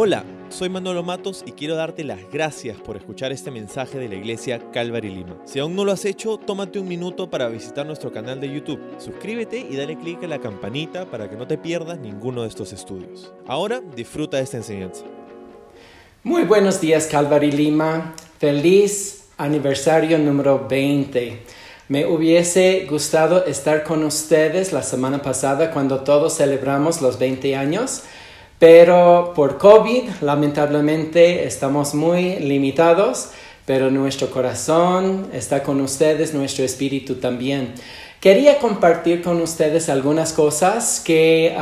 Hola, soy Manolo Matos y quiero darte las gracias por escuchar este mensaje de la iglesia Calvary Lima. Si aún no lo has hecho, tómate un minuto para visitar nuestro canal de YouTube. Suscríbete y dale clic a la campanita para que no te pierdas ninguno de estos estudios. Ahora disfruta de esta enseñanza. Muy buenos días Calvary Lima. Feliz aniversario número 20. Me hubiese gustado estar con ustedes la semana pasada cuando todos celebramos los 20 años, pero por COVID lamentablemente estamos muy limitados, pero nuestro corazón está con ustedes, nuestro espíritu también. Quería compartir con ustedes algunas cosas que,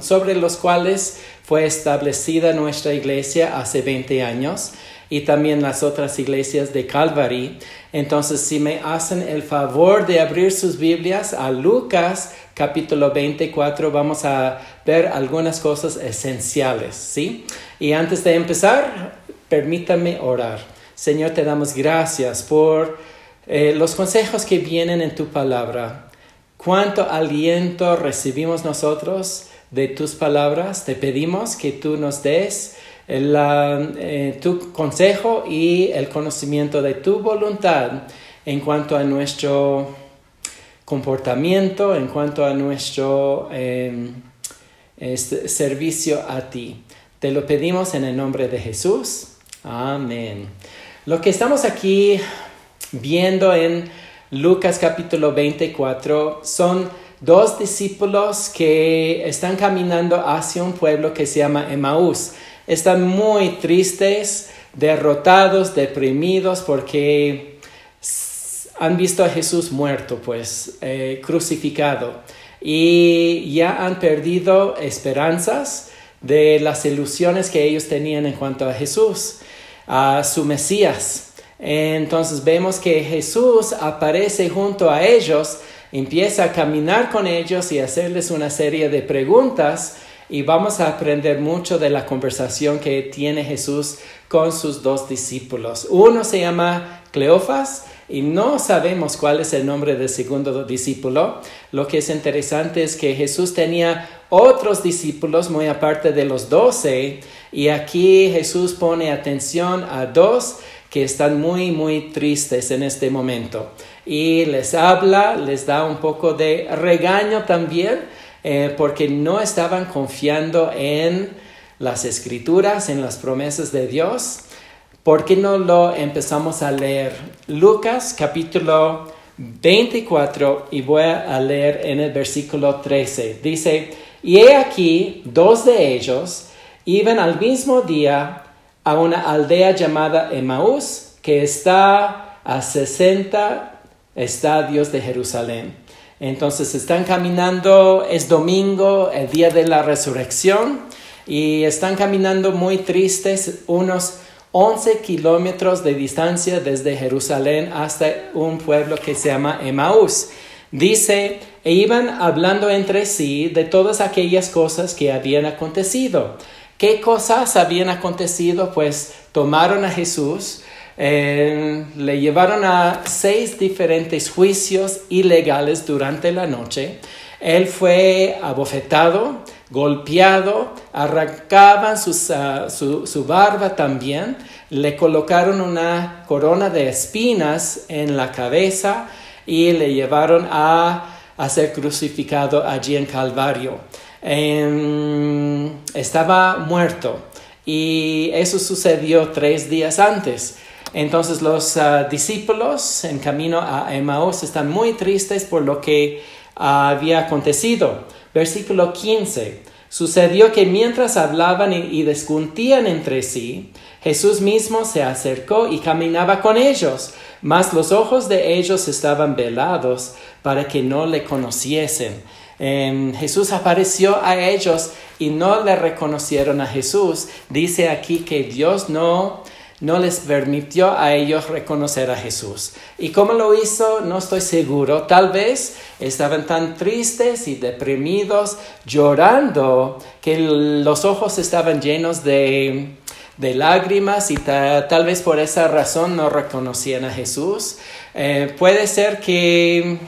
sobre los cuales fue establecida nuestra iglesia hace 20 años y también las otras iglesias de Calvary. Entonces, si me hacen el favor de abrir sus Biblias a Lucas capítulo 24, vamos a ver algunas cosas esenciales, ¿sí? Y antes de empezar, permítame orar. Señor, te damos gracias por eh, los consejos que vienen en tu palabra. Cuánto aliento recibimos nosotros de tus palabras. Te pedimos que tú nos des eh, tu consejo y el conocimiento de tu voluntad en cuanto a nuestro comportamiento, en cuanto a nuestro em, servicio a ti. Te lo pedimos en el nombre de Jesús. Amén. Lo que estamos aquí viendo en Lucas capítulo 24 son dos discípulos que están caminando hacia un pueblo que se llama Emaús están muy tristes, derrotados, deprimidos porque han visto a Jesús muerto, pues eh, crucificado, y ya han perdido esperanzas de las ilusiones que ellos tenían en cuanto a Jesús, a su Mesías. Entonces vemos que Jesús aparece junto a ellos, empieza a caminar con ellos y hacerles una serie de preguntas y vamos a aprender mucho de la conversación que tiene Jesús con sus dos discípulos. Uno se llama Cleofas y no sabemos cuál es el nombre del segundo discípulo. Lo que es interesante es que Jesús tenía otros discípulos muy aparte de los doce y aquí Jesús pone atención a dos que están muy, muy tristes en este momento. Y les habla, les da un poco de regaño también eh, porque no estaban confiando en las escrituras, en las promesas de Dios. ¿Por qué no lo empezamos a leer? Lucas capítulo 24 y voy a leer en el versículo 13. Dice, y he aquí dos de ellos iban al mismo día a una aldea llamada Emaús que está a 60 estadios de Jerusalén entonces están caminando, es domingo, el día de la resurrección, y están caminando muy tristes, unos 11 kilómetros de distancia desde Jerusalén hasta un pueblo que se llama Emaús. Dice, e iban hablando entre sí de todas aquellas cosas que habían acontecido. ¿Qué cosas habían acontecido? Pues tomaron a Jesús, eh, le llevaron a seis diferentes juicios ilegales durante la noche. Él fue abofetado, golpeado, arrancaban ah, su, barba también, le colocaron una corona de espinas en la cabeza y le llevaron a, ser crucificado allí en Calvario. Em, estaba muerto y eso sucedió tres días antes. Entonces los ah, discípulos en camino a Emmaus están muy tristes por lo que había acontecido. Versículo 15. Sucedió que mientras hablaban y, y discutían entre sí, Jesús mismo se acercó y caminaba con ellos, mas los ojos de ellos estaban velados para que no le conociesen. Em, Jesús apareció a ellos y no le reconocieron a Jesús. Dice aquí que Dios no no les permitió a ellos reconocer a Jesús. ¿Y cómo lo hizo? No estoy seguro. Tal vez estaban tan tristes y deprimidos, llorando, que los ojos estaban llenos de, lágrimas y tal vez por esa razón no reconocían a Jesús. Eh, puede ser que,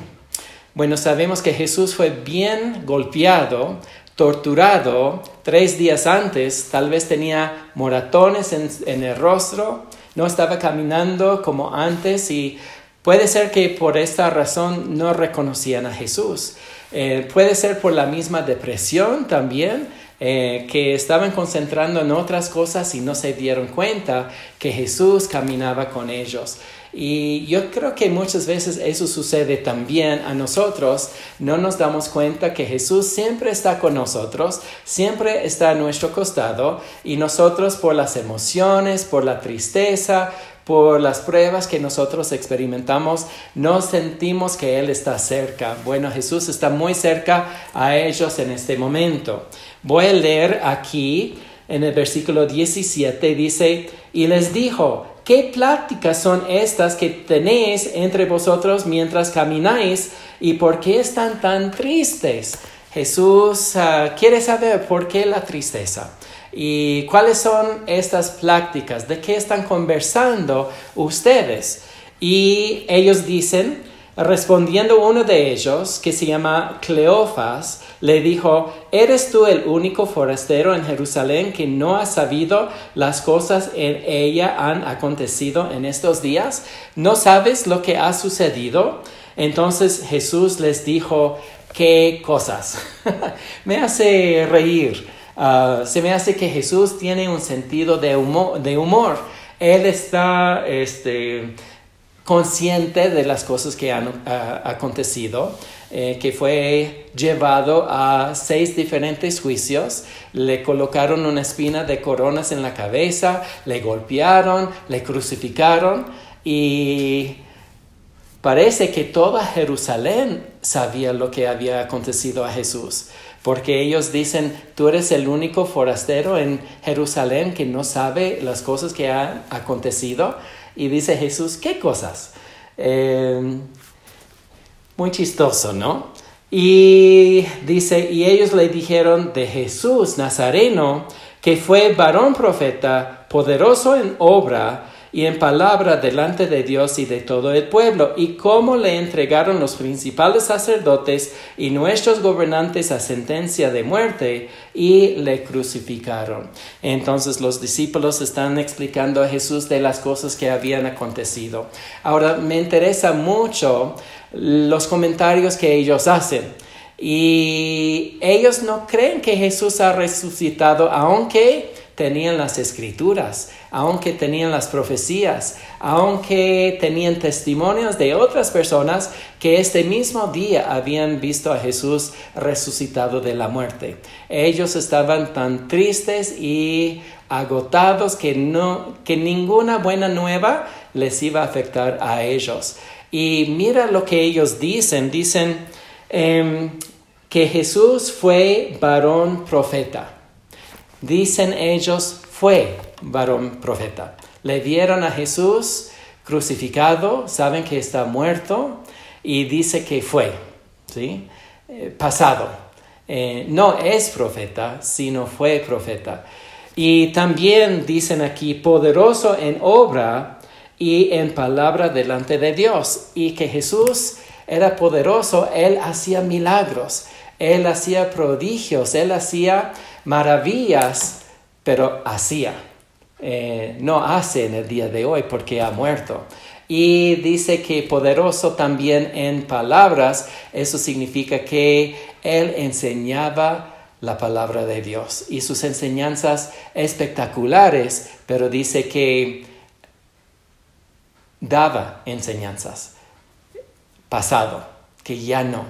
bueno, sabemos que Jesús fue bien golpeado, torturado tres días antes, tal vez tenía moratones en, el rostro, no estaba caminando como antes y puede ser que por esta razón no reconocían a Jesús. Eh, puede ser por la misma depresión también, eh, que estaban concentrando en otras cosas y no se dieron cuenta que Jesús caminaba con ellos. Y yo creo que muchas veces eso sucede también a nosotros. No nos damos cuenta que Jesús siempre está con nosotros, siempre está a nuestro costado y nosotros por las emociones, por la tristeza, por las pruebas que nosotros experimentamos, no sentimos que Él está cerca. Bueno, Jesús está muy cerca a ellos en este momento. Voy a leer aquí en el versículo 17, dice, y les dijo, ¿qué pláticas son estas que tenéis entre vosotros mientras camináis y por qué están tan tristes? Jesús ah, quiere saber por qué la tristeza. ¿Y cuáles son estas pláticas? ¿De qué están conversando ustedes? Y ellos dicen, respondiendo uno de ellos, que se llama Cleofas, le dijo, ¿eres tú el único forastero en Jerusalén que no ha sabido las cosas en ella han acontecido en estos días? ¿No sabes lo que ha sucedido? Entonces Jesús les dijo, ¿qué cosas? Me hace reír Ah, se me hace que Jesús tiene un sentido de humor. Él está este, consciente de las cosas que han ah, acontecido, eh, que fue llevado a seis diferentes juicios, le colocaron una espina de coronas en la cabeza, le golpearon, le crucificaron y parece que toda Jerusalén sabía lo que había acontecido a Jesús porque ellos dicen, tú eres el único forastero en Jerusalén que no sabe las cosas que han acontecido. Y dice Jesús, ¿qué cosas? Em, muy chistoso, ¿no? Y dice, y ellos le dijeron de Jesús Nazareno, que fue varón profeta, poderoso en obra, y en palabra delante de Dios y de todo el pueblo, y cómo le entregaron los principales sacerdotes y nuestros gobernantes a sentencia de muerte y le crucificaron. Entonces los discípulos están explicando a Jesús de las cosas que habían acontecido. Ahora me interesa mucho los comentarios que ellos hacen. Y ellos no creen que Jesús ha resucitado, aunque tenían las escrituras, aunque tenían las profecías, aunque tenían testimonios de otras personas que este mismo día habían visto a Jesús resucitado de la muerte. Ellos estaban tan tristes y agotados que no que ninguna buena nueva les iba a afectar a ellos. Y mira lo que ellos dicen, dicen em, que Jesús fue varón profeta. Dicen ellos, fue varón profeta. Le vieron a Jesús crucificado, saben que está muerto y dice que fue, ¿sí? Eh, pasado. Eh, no es profeta, sino fue profeta. Y también dicen aquí, poderoso en obra y en palabra delante de Dios. Y que Jesús era poderoso, él hacía milagros, él hacía prodigios, él hacía maravillas, pero hacía. Eh, no hace en el día de hoy porque ha muerto. Y dice que poderoso también en palabras, eso significa que él enseñaba la palabra de Dios y sus enseñanzas espectaculares, pero dice que daba enseñanzas pasado, que ya no.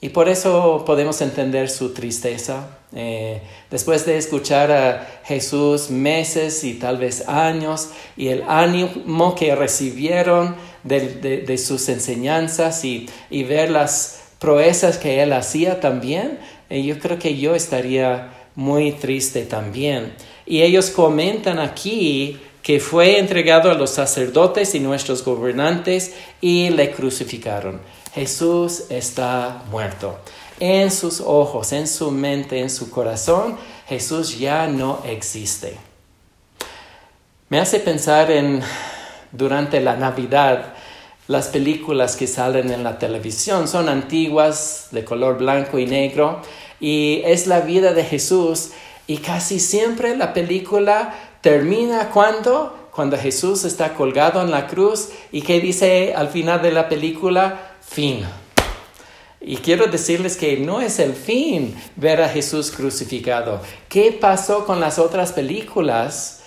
Y por eso podemos entender su tristeza. Eh, después de escuchar a Jesús meses y tal vez años y el ánimo que recibieron de, sus enseñanzas y, ver las proezas que él hacía también, eh, yo creo que yo estaría muy triste también. Y ellos comentan aquí que fue entregado a los sacerdotes y nuestros gobernantes y le crucificaron. Jesús está muerto. En sus ojos, en su mente, en su corazón, Jesús ya no existe. Me hace pensar en durante la Navidad las películas que salen en la televisión son antiguas, de color blanco y negro, y es la vida de Jesús y casi siempre la película termina cuando cuando Jesús está colgado en la cruz y que dice al final de la película fin. Y quiero decirles que no es el fin ver a Jesús crucificado. ¿Qué pasó con las otras películas?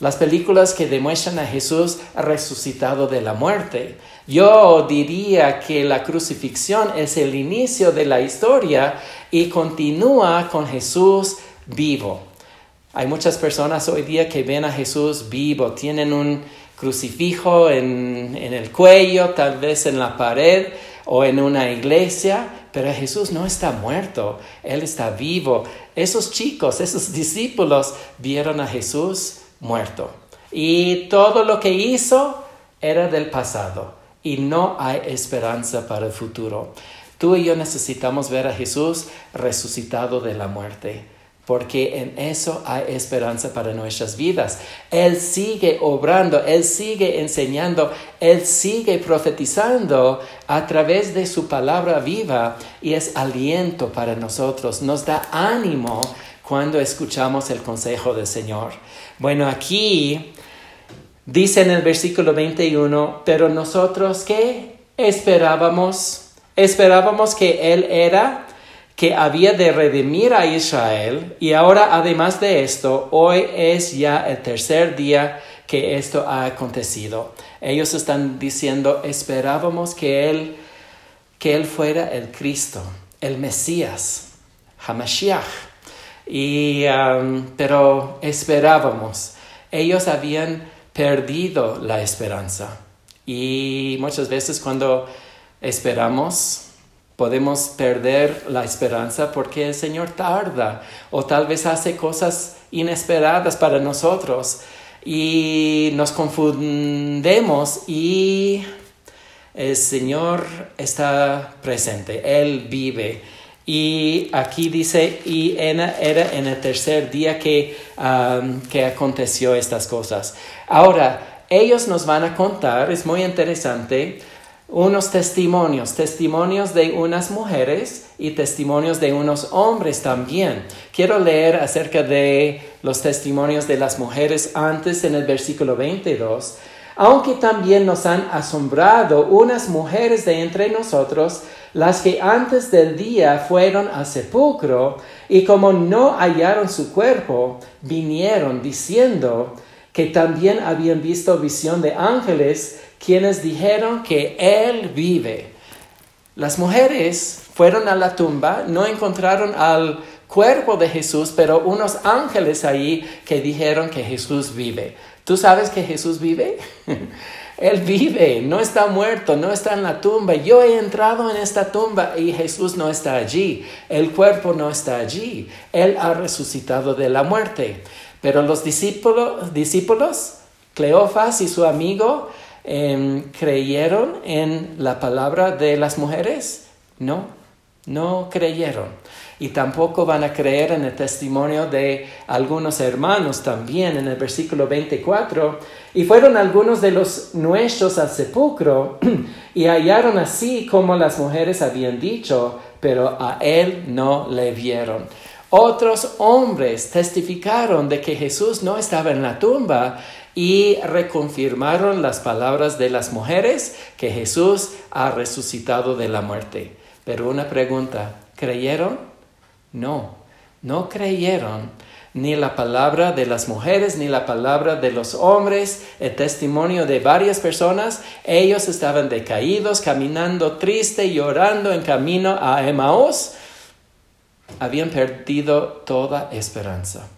Las películas que demuestran a Jesús resucitado de la muerte. Yo diría que la crucifixión es el inicio de la historia y continúa con Jesús vivo. Hay muchas personas hoy día que ven a Jesús vivo, tienen un crucifijo en, en el cuello, tal vez en la pared o en una iglesia, pero Jesús no está muerto, Él está vivo. Esos chicos, esos discípulos vieron a Jesús muerto. Y todo lo que hizo era del pasado y no hay esperanza para el futuro. Tú y yo necesitamos ver a Jesús resucitado de la muerte, porque en eso hay esperanza para nuestras vidas. Él sigue obrando, Él sigue enseñando, Él sigue profetizando a través de su palabra viva y es aliento para nosotros, nos da ánimo cuando escuchamos el consejo del Señor. Bueno, aquí Dice en el versículo 21, pero nosotros qué esperábamos? Esperábamos que Él era, que había de redimir a Israel y ahora además de esto, hoy es ya el tercer día que esto ha acontecido. Ellos están diciendo, esperábamos que Él, que Él fuera el Cristo, el Mesías, Hamashiach. Y, um, pero esperábamos. Ellos habían perdido la esperanza. Y muchas veces cuando esperamos, podemos perder la esperanza porque el Señor tarda o tal vez hace cosas inesperadas para nosotros y nos confundemos y el Señor está presente, Él vive y aquí dice, y era en el tercer día que, um, que aconteció estas cosas. Ahora, ellos nos van a contar, es muy interesante, unos testimonios, testimonios de unas mujeres y testimonios de unos hombres también. Quiero leer acerca de los testimonios de las mujeres antes en el versículo 22. Aunque también nos han asombrado unas mujeres de entre nosotros, las que antes del día fueron al sepulcro y como no hallaron su cuerpo, vinieron diciendo que también habían visto visión de ángeles, quienes dijeron que Él vive. Las mujeres fueron a la tumba, no encontraron al cuerpo de Jesús, pero unos ángeles ahí que dijeron que Jesús vive. ¿Tú sabes que Jesús vive? Él vive, no está muerto, no está en la tumba. Yo he entrado en esta tumba y Jesús no está allí. El cuerpo no está allí. Él ha resucitado de la muerte. Pero los discípulos, discípulos Cleofas y su amigo, em, ¿creyeron en la palabra de las mujeres? No, no creyeron y tampoco van a creer en el testimonio de algunos hermanos también en el versículo 24. Y fueron algunos de los nuestros al sepulcro y hallaron así como las mujeres habían dicho, pero a él no le vieron. Otros hombres testificaron de que Jesús no estaba en la tumba y reconfirmaron las palabras de las mujeres que Jesús ha resucitado de la muerte. Pero una pregunta, ¿creyeron? No, no creyeron ni la palabra de las mujeres, ni la palabra de los hombres, el testimonio de varias personas. Ellos estaban decaídos, caminando triste, llorando en camino a Emmaus. Habían perdido toda esperanza.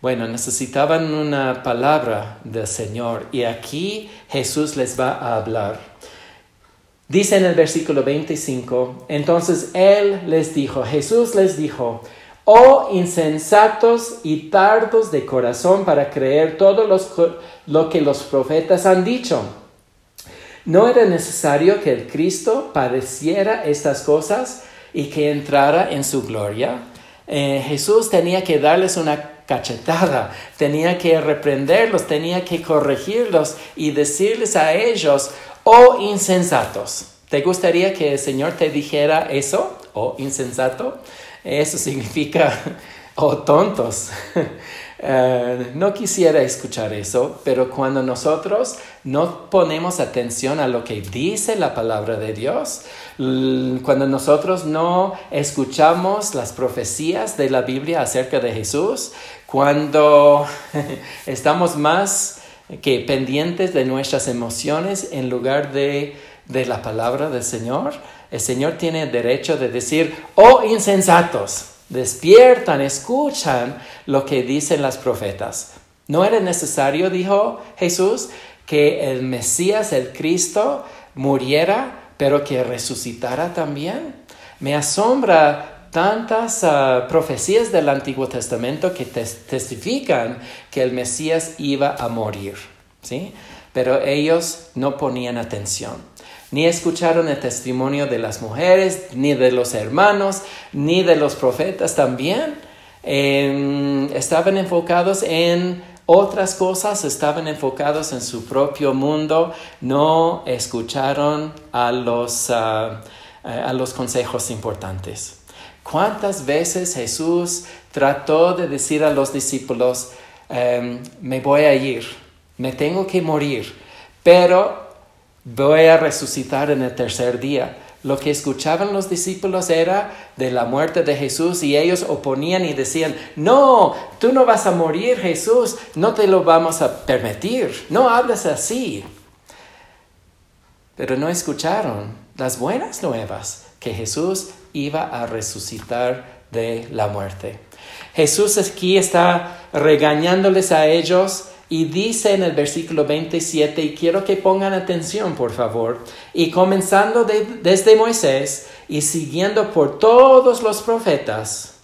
Bueno, necesitaban una palabra del Señor y aquí Jesús les va a hablar. Dice en el versículo 25, entonces Él les dijo, Jesús les dijo, oh insensatos y tardos de corazón para creer todo lo que los profetas han dicho. ¿No era necesario que el Cristo padeciera estas cosas y que entrara en su gloria? Eh, Jesús tenía que darles una cachetada, tenía que reprenderlos, tenía que corregirlos y decirles a ellos, oh insensatos. ¿Te gustaría que el Señor te dijera eso, oh insensato? Eso significa, oh tontos. Eh, no quisiera escuchar eso, pero cuando nosotros no ponemos atención a lo que dice la palabra de Dios, cuando nosotros no escuchamos las profecías de la Biblia acerca de Jesús, cuando estamos más que pendientes de nuestras emociones en lugar de, de la palabra del Señor, el Señor tiene derecho de decir, oh insensatos, despiertan, escuchan lo que dicen las profetas. No era necesario, dijo Jesús, que el Mesías, el Cristo, muriera, pero que resucitara también. Me asombra tantas ah, profecías del Antiguo Testamento que testifican que el Mesías iba a morir, ¿sí? Pero ellos no ponían atención ni escucharon el testimonio de las mujeres, ni de los hermanos, ni de los profetas también. Em, estaban enfocados en otras cosas, estaban enfocados en su propio mundo, no escucharon a los, ah, a los consejos importantes. ¿Cuántas veces Jesús trató de decir a los discípulos, em, me voy a ir, me tengo que morir, pero voy a resucitar en el tercer día. Lo que escuchaban los discípulos era de la muerte de Jesús y ellos oponían y decían, no, tú no vas a morir Jesús, no te lo vamos a permitir, no hables así. Pero no escucharon las buenas nuevas que Jesús iba a resucitar de la muerte. Jesús aquí está regañándoles a ellos y dice en el versículo 27, y quiero que pongan atención, por favor, y comenzando desde Moisés y siguiendo por todos los profetas,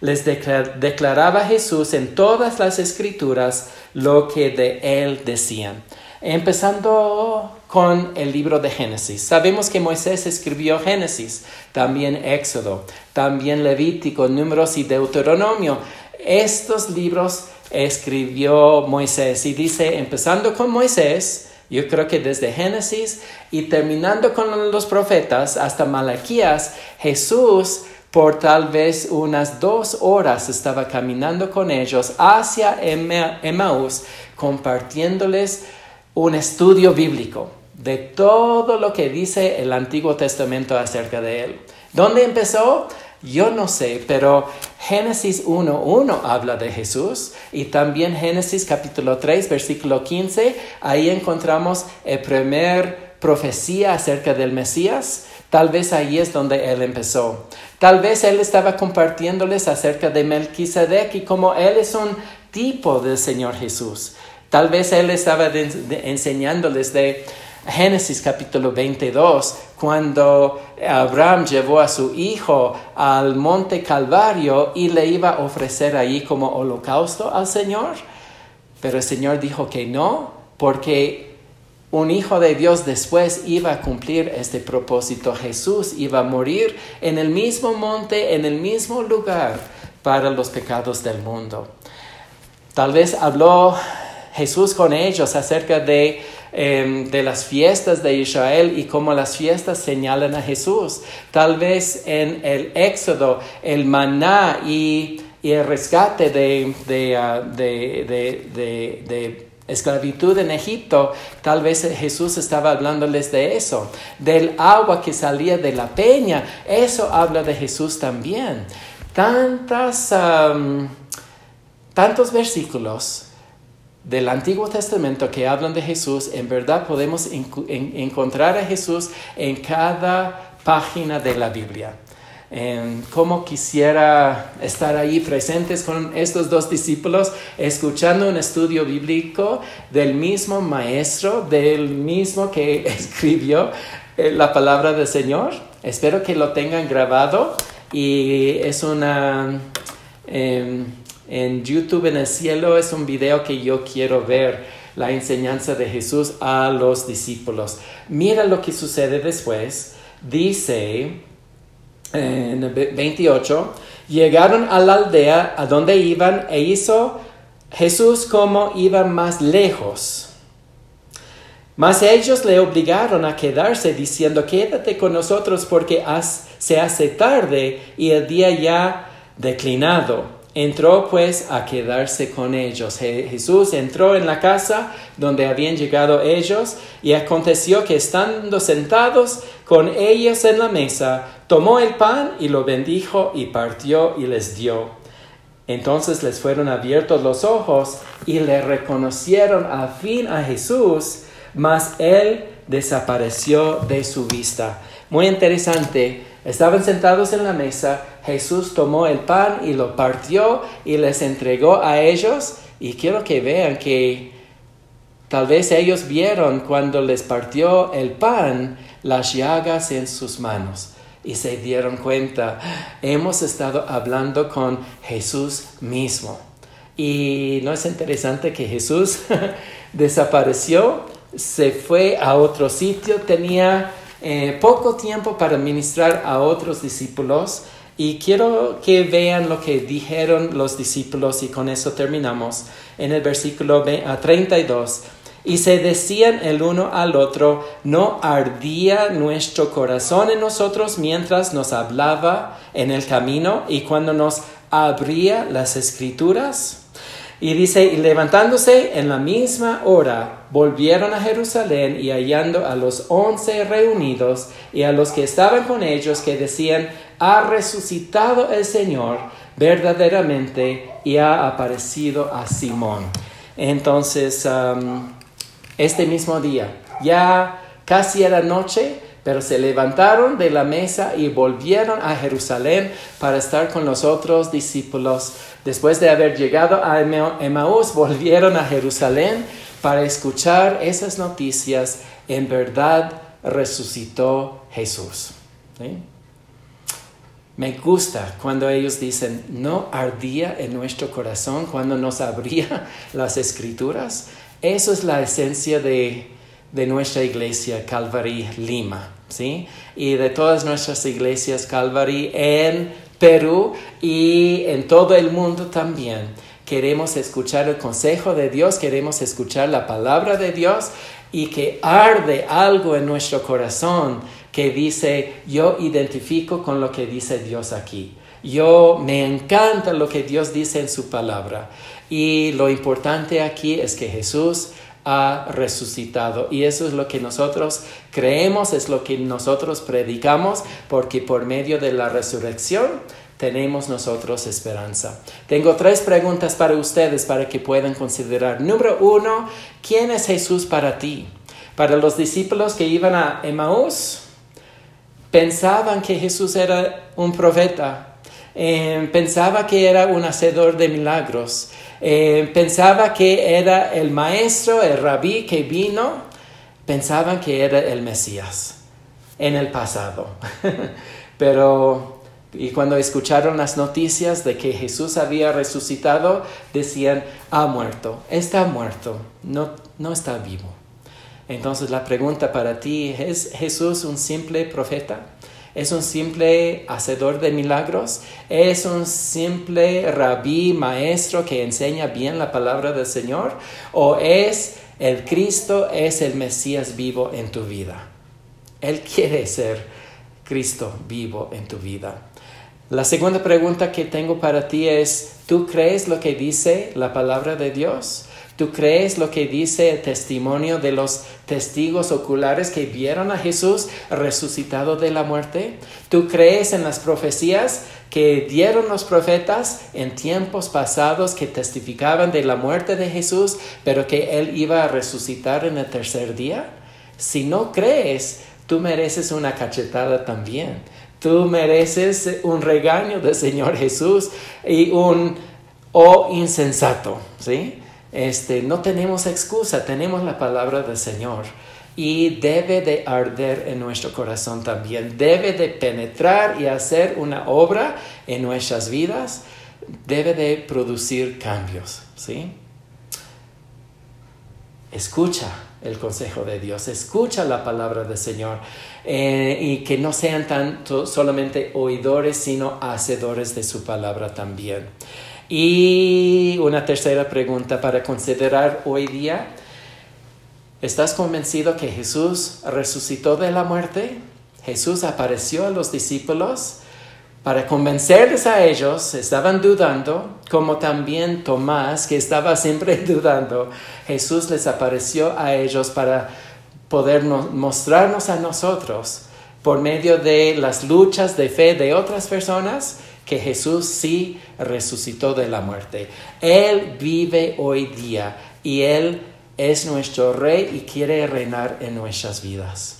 les declaraba Jesús en todas las escrituras lo que de él decían. Empezando con el libro de Génesis. Sabemos que Moisés escribió Génesis, también Éxodo, también Levítico, Números y Deuteronomio. Estos libros escribió Moisés y dice, empezando con Moisés, yo creo que desde Génesis y terminando con los profetas hasta Malaquías, Jesús por tal vez unas dos horas estaba caminando con ellos hacia Emmaús, compartiéndoles un estudio bíblico de todo lo que dice el Antiguo Testamento acerca de él. ¿Dónde empezó? Yo no sé, pero Génesis 1.1 habla de Jesús y también Génesis capítulo 3, versículo 15, ahí encontramos el primer profecía acerca del Mesías. Tal vez ahí es donde él empezó. Tal vez él estaba compartiéndoles acerca de Melquisedec y como él es un tipo del Señor Jesús. Tal vez él estaba enseñándoles de Génesis capítulo 22, cuando Abraham llevó a su hijo al monte Calvario y le iba a ofrecer ahí como holocausto al Señor. Pero el Señor dijo que no, porque un hijo de Dios después iba a cumplir este propósito. Jesús iba a morir en el mismo monte, en el mismo lugar para los pecados del mundo. Tal vez habló Jesús con ellos acerca de Em, de las fiestas de Israel y cómo las fiestas señalan a Jesús. Tal vez en el Éxodo, el maná y, el rescate ah, de, esclavitud en Egipto, tal vez Jesús estaba hablándoles de eso, del agua que salía de la peña, eso habla de Jesús también. Tantas, tantos versículos del Antiguo Testamento que hablan de Jesús, en verdad podemos encontrar a Jesús en cada página de la Biblia. Como quisiera estar ahí presentes con estos dos discípulos, escuchando un estudio bíblico del mismo maestro, del mismo que escribió eh, la palabra del Señor. Espero que lo tengan grabado y es una... Em, en YouTube en el cielo es un video que yo quiero ver la enseñanza de Jesús a los discípulos. Mira lo que sucede después. Dice en 28, llegaron a la aldea a donde iban e hizo Jesús como iba más lejos. Mas ellos le obligaron a quedarse diciendo, quédate con nosotros porque se hace tarde y el día ya declinado. Entró pues a quedarse con ellos. Jesús entró en la casa donde habían llegado ellos y aconteció que estando sentados con ellos en la mesa, tomó el pan y lo bendijo y partió y les dio. Entonces les fueron abiertos los ojos y le reconocieron a fin a Jesús, mas él desapareció de su vista. Muy interesante Estaban sentados en la mesa, Jesús tomó el pan y lo partió y les entregó a ellos. Y quiero que vean que tal vez ellos vieron cuando les partió el pan las llagas en sus manos y se dieron cuenta, hemos estado hablando con Jesús mismo. Y no es interesante que Jesús desapareció, se fue a otro sitio, tenía eh, poco tiempo para ministrar a otros discípulos y quiero que vean lo que dijeron los discípulos y con eso terminamos en el versículo 32. Y se decían el uno al otro, ¿no ardía nuestro corazón en nosotros mientras nos hablaba en el camino y cuando nos abría las escrituras? Y dice, y levantándose en la misma hora, volvieron a Jerusalén y hallando a los once reunidos y a los que estaban con ellos que decían, ha resucitado el Señor verdaderamente y ha aparecido a Simón. Entonces, este mismo día, ya casi era noche, pero se levantaron de la mesa y volvieron a Jerusalén para estar con los otros discípulos. Después de haber llegado a Emmaús, volvieron a Jerusalén para escuchar esas noticias. En verdad resucitó Jesús. Me gusta cuando ellos dicen, no ardía en nuestro corazón cuando nos abría las escrituras. Eso es la esencia de, de nuestra iglesia Calvary Lima. ¿Sí? Y de todas nuestras iglesias Calvary en Perú y en todo el mundo también. Queremos escuchar el consejo de Dios, queremos escuchar la palabra de Dios y que arde algo en nuestro corazón que dice, yo identifico con lo que dice Dios aquí. Yo me encanta lo que Dios dice en su palabra. Y lo importante aquí es que Jesús ha resucitado. Y eso es lo que nosotros creemos, es lo que nosotros predicamos, porque por medio de la resurrección tenemos nosotros esperanza. Tengo tres preguntas para ustedes para que puedan considerar. Número uno, ¿quién es Jesús para ti? Para los discípulos que iban a Emmaús, pensaban que Jesús era un profeta, eh, pensaba que era un hacedor de milagros, eh, pensaba que era el maestro, el rabí que vino, pensaban que era el Mesías en el pasado. Pero, y cuando escucharon las noticias de que Jesús había resucitado, decían, ha muerto, está muerto, no, no está vivo. Entonces la pregunta para ti, ¿es Jesús un simple profeta? Es un simple hacedor de milagros, es un simple rabí, maestro que enseña bien la palabra del Señor, o es el Cristo, es el Mesías vivo en tu vida. Él quiere ser Cristo vivo en tu vida. La segunda pregunta que tengo para ti es, ¿tú crees lo que dice la palabra de Dios? ¿Tú crees lo que dice el testimonio de los testigos oculares que vieron a Jesús resucitado de la muerte? ¿Tú crees en las profecías que dieron los profetas en tiempos pasados que testificaban de la muerte de Jesús, pero que Él iba a resucitar en el tercer día? Si no crees, tú mereces una cachetada también. Tú mereces un regaño del Señor Jesús y un oh insensato, ¿sí? Este, no tenemos excusa, tenemos la palabra del Señor y debe de arder en nuestro corazón también, debe de penetrar y hacer una obra en nuestras vidas, debe de producir cambios, ¿sí? Escucha el consejo de Dios, escucha la palabra del Señor eh, y que no sean tanto solamente oidores, sino hacedores de su palabra también. Y una tercera pregunta para considerar hoy día. ¿Estás convencido que Jesús resucitó de la muerte? Jesús apareció a los discípulos para convencerles a ellos, estaban dudando, como también Tomás, que estaba siempre dudando. Jesús les apareció a ellos para poder mostrarnos a nosotros, por medio de las luchas de fe de otras personas, que Jesús sí resucitó de la muerte. Él vive hoy día y Él es nuestro rey y quiere reinar en nuestras vidas.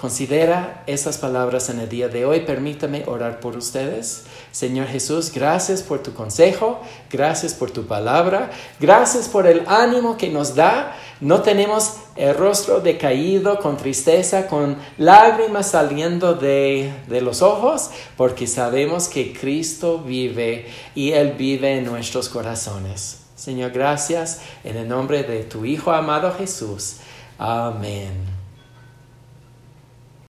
Considera estas palabras en el día de hoy. Permítame orar por ustedes. Señor Jesús, gracias por tu consejo, gracias por tu palabra, gracias por el ánimo que nos da. No tenemos el rostro decaído, con tristeza, con lágrimas saliendo de, de los ojos, porque sabemos que Cristo vive y Él vive en nuestros corazones. Señor, gracias en el nombre de tu Hijo amado Jesús. Amén.